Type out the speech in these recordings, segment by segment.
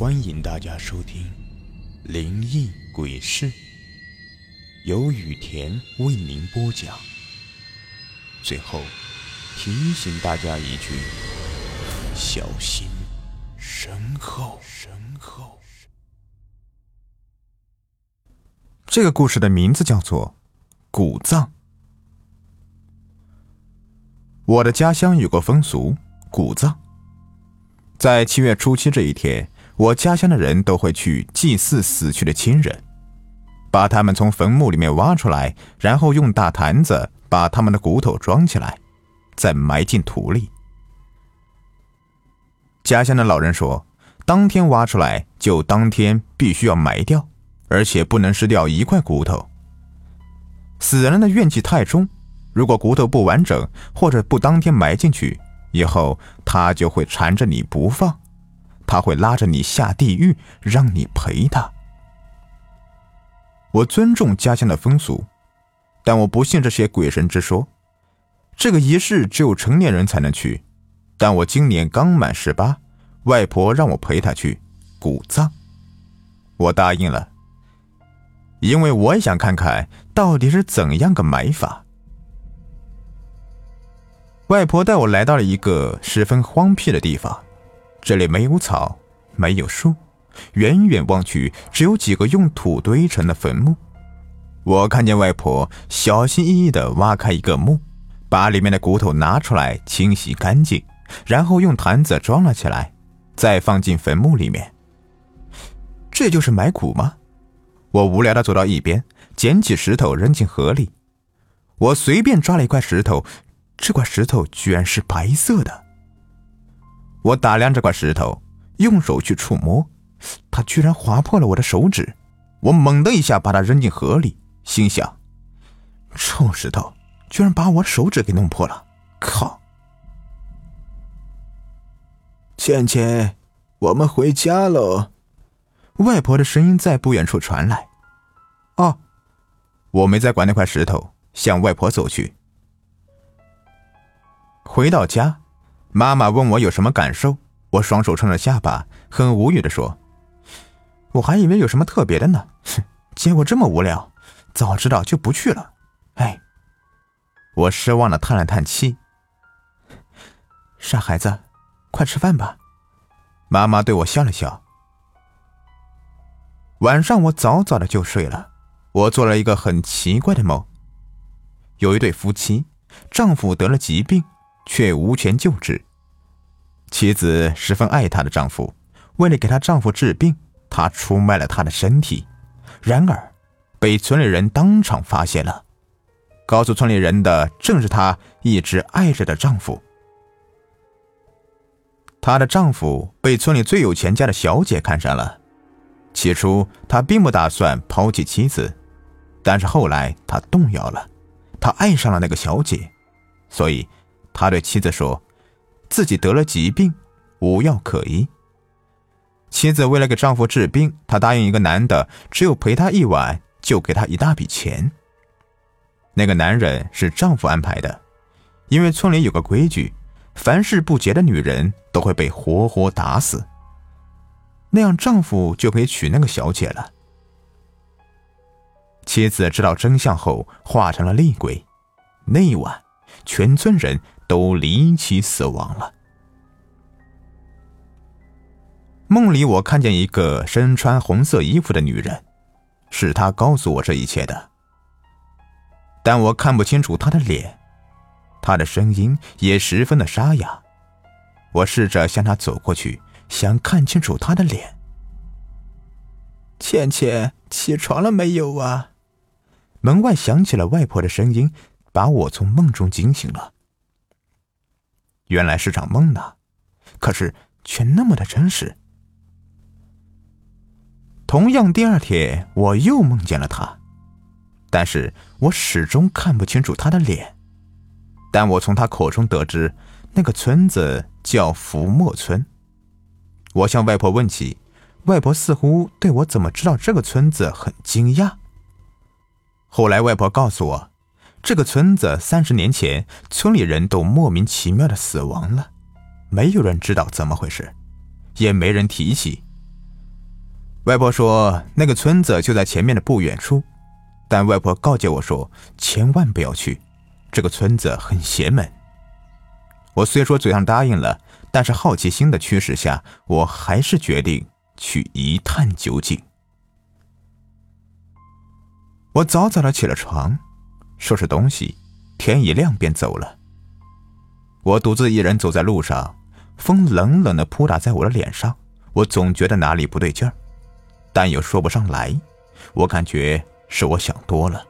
欢迎大家收听《灵异鬼事》，由雨田为您播讲。最后提醒大家一句：小心身后。身后。这个故事的名字叫做《古葬》。我的家乡有个风俗，古葬。在七月初七这一天。我家乡的人都会去祭祀死去的亲人，把他们从坟墓里面挖出来，然后用大坛子把他们的骨头装起来，再埋进土里。家乡的老人说，当天挖出来就当天必须要埋掉，而且不能失掉一块骨头。死人的怨气太重，如果骨头不完整或者不当天埋进去，以后他就会缠着你不放。他会拉着你下地狱，让你陪他。我尊重家乡的风俗，但我不信这些鬼神之说。这个仪式只有成年人才能去，但我今年刚满十八，外婆让我陪她去古葬，我答应了，因为我也想看看到底是怎样个埋法。外婆带我来到了一个十分荒僻的地方。这里没有草，没有树，远远望去，只有几个用土堆成的坟墓。我看见外婆小心翼翼地挖开一个墓，把里面的骨头拿出来清洗干净，然后用坛子装了起来，再放进坟墓里面。这就是埋骨吗？我无聊地走到一边，捡起石头扔进河里。我随便抓了一块石头，这块石头居然是白色的。我打量这块石头，用手去触摸，它居然划破了我的手指。我猛地一下把它扔进河里，心想：臭石头居然把我手指给弄破了！靠！倩倩，我们回家喽！外婆的声音在不远处传来。哦，我没再管那块石头，向外婆走去。回到家。妈妈问我有什么感受，我双手撑着下巴，很无语的说：“我还以为有什么特别的呢，哼，结果这么无聊，早知道就不去了。”哎，我失望的叹了叹气。傻孩子，快吃饭吧。妈妈对我笑了笑。晚上我早早的就睡了，我做了一个很奇怪的梦。有一对夫妻，丈夫得了疾病。却无权救治。妻子十分爱她的丈夫，为了给她丈夫治病，她出卖了她的身体。然而，被村里人当场发现了。告诉村里人的正是她一直爱着的丈夫。她的丈夫被村里最有钱家的小姐看上了。起初，他并不打算抛弃妻子，但是后来他动摇了，他爱上了那个小姐，所以。他对妻子说：“自己得了疾病，无药可医。”妻子为了给丈夫治病，她答应一个男的，只有陪她一晚就给她一大笔钱。那个男人是丈夫安排的，因为村里有个规矩，凡事不洁的女人都会被活活打死。那样丈夫就可以娶那个小姐了。妻子知道真相后，化成了厉鬼。那一晚，全村人。都离奇死亡了。梦里，我看见一个身穿红色衣服的女人，是她告诉我这一切的。但我看不清楚她的脸，她的声音也十分的沙哑。我试着向她走过去，想看清楚她的脸。倩倩，起床了没有啊？门外响起了外婆的声音，把我从梦中惊醒了。原来是场梦呢，可是却那么的真实。同样，第二天我又梦见了他，但是我始终看不清楚他的脸。但我从他口中得知，那个村子叫福墨村。我向外婆问起，外婆似乎对我怎么知道这个村子很惊讶。后来，外婆告诉我。这个村子三十年前，村里人都莫名其妙的死亡了，没有人知道怎么回事，也没人提起。外婆说那个村子就在前面的不远处，但外婆告诫我说千万不要去，这个村子很邪门。我虽说嘴上答应了，但是好奇心的驱使下，我还是决定去一探究竟。我早早的起了床，收拾东西，天一亮便走了。我独自一人走在路上，风冷冷的扑打在我的脸上，我总觉得哪里不对劲儿，但又说不上来。我感觉是我想多了。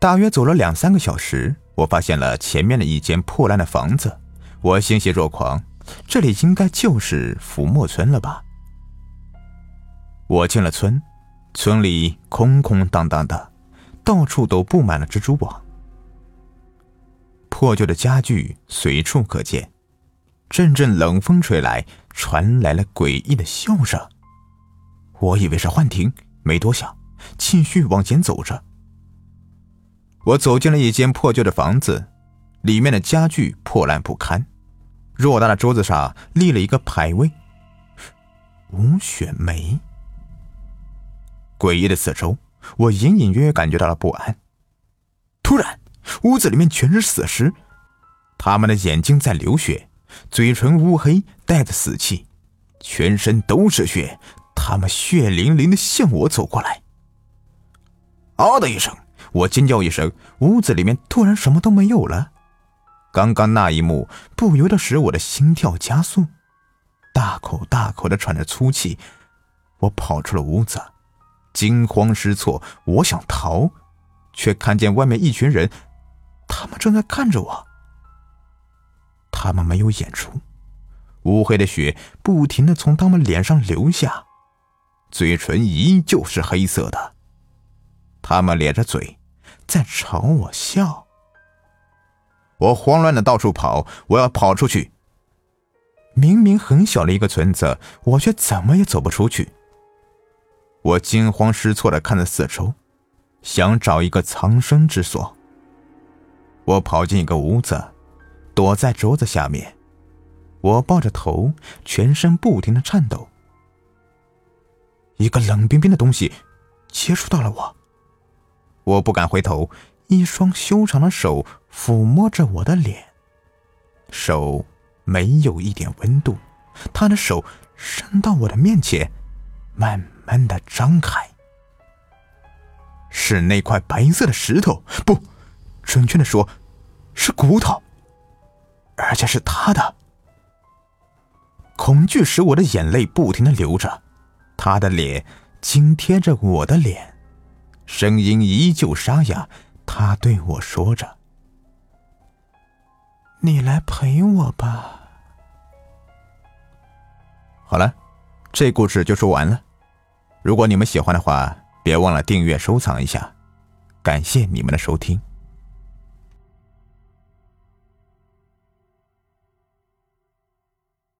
大约走了两三个小时，我发现了前面的一间破烂的房子，我欣喜若狂，这里应该就是浮沫村了吧？我进了村。村里空空荡荡的，到处都布满了蜘蛛网。破旧的家具随处可见，阵阵冷风吹来，传来了诡异的笑声。我以为是幻听，没多想，继续往前走着。我走进了一间破旧的房子，里面的家具破烂不堪，偌大的桌子上立了一个牌位：“吴雪梅。”诡异的四周，我隐隐约约感觉到了不安。突然，屋子里面全是死尸，他们的眼睛在流血，嘴唇乌黑，带着死气，全身都是血。他们血淋淋的向我走过来。嗷的一声，我尖叫一声，屋子里面突然什么都没有了。刚刚那一幕不由得使我的心跳加速，大口大口的喘着粗气。我跑出了屋子。惊慌失措，我想逃，却看见外面一群人，他们正在看着我。他们没有演出，乌黑的血不停的从他们脸上流下，嘴唇依旧是黑色的。他们咧着嘴，在朝我笑。我慌乱的到处跑，我要跑出去。明明很小的一个村子，我却怎么也走不出去。我惊慌失措的看着四周，想找一个藏身之所。我跑进一个屋子，躲在桌子下面。我抱着头，全身不停的颤抖。一个冷冰冰的东西接触到了我，我不敢回头。一双修长的手抚摸着我的脸，手没有一点温度。他的手伸到我的面前，慢。慢慢的张开，是那块白色的石头，不，准确的说，是骨头，而且是他的。恐惧使我的眼泪不停的流着，他的脸紧贴着我的脸，声音依旧沙哑，他对我说着：“你来陪我吧。”好了，这故事就说完了。如果你们喜欢的话，别忘了订阅、收藏一下，感谢你们的收听。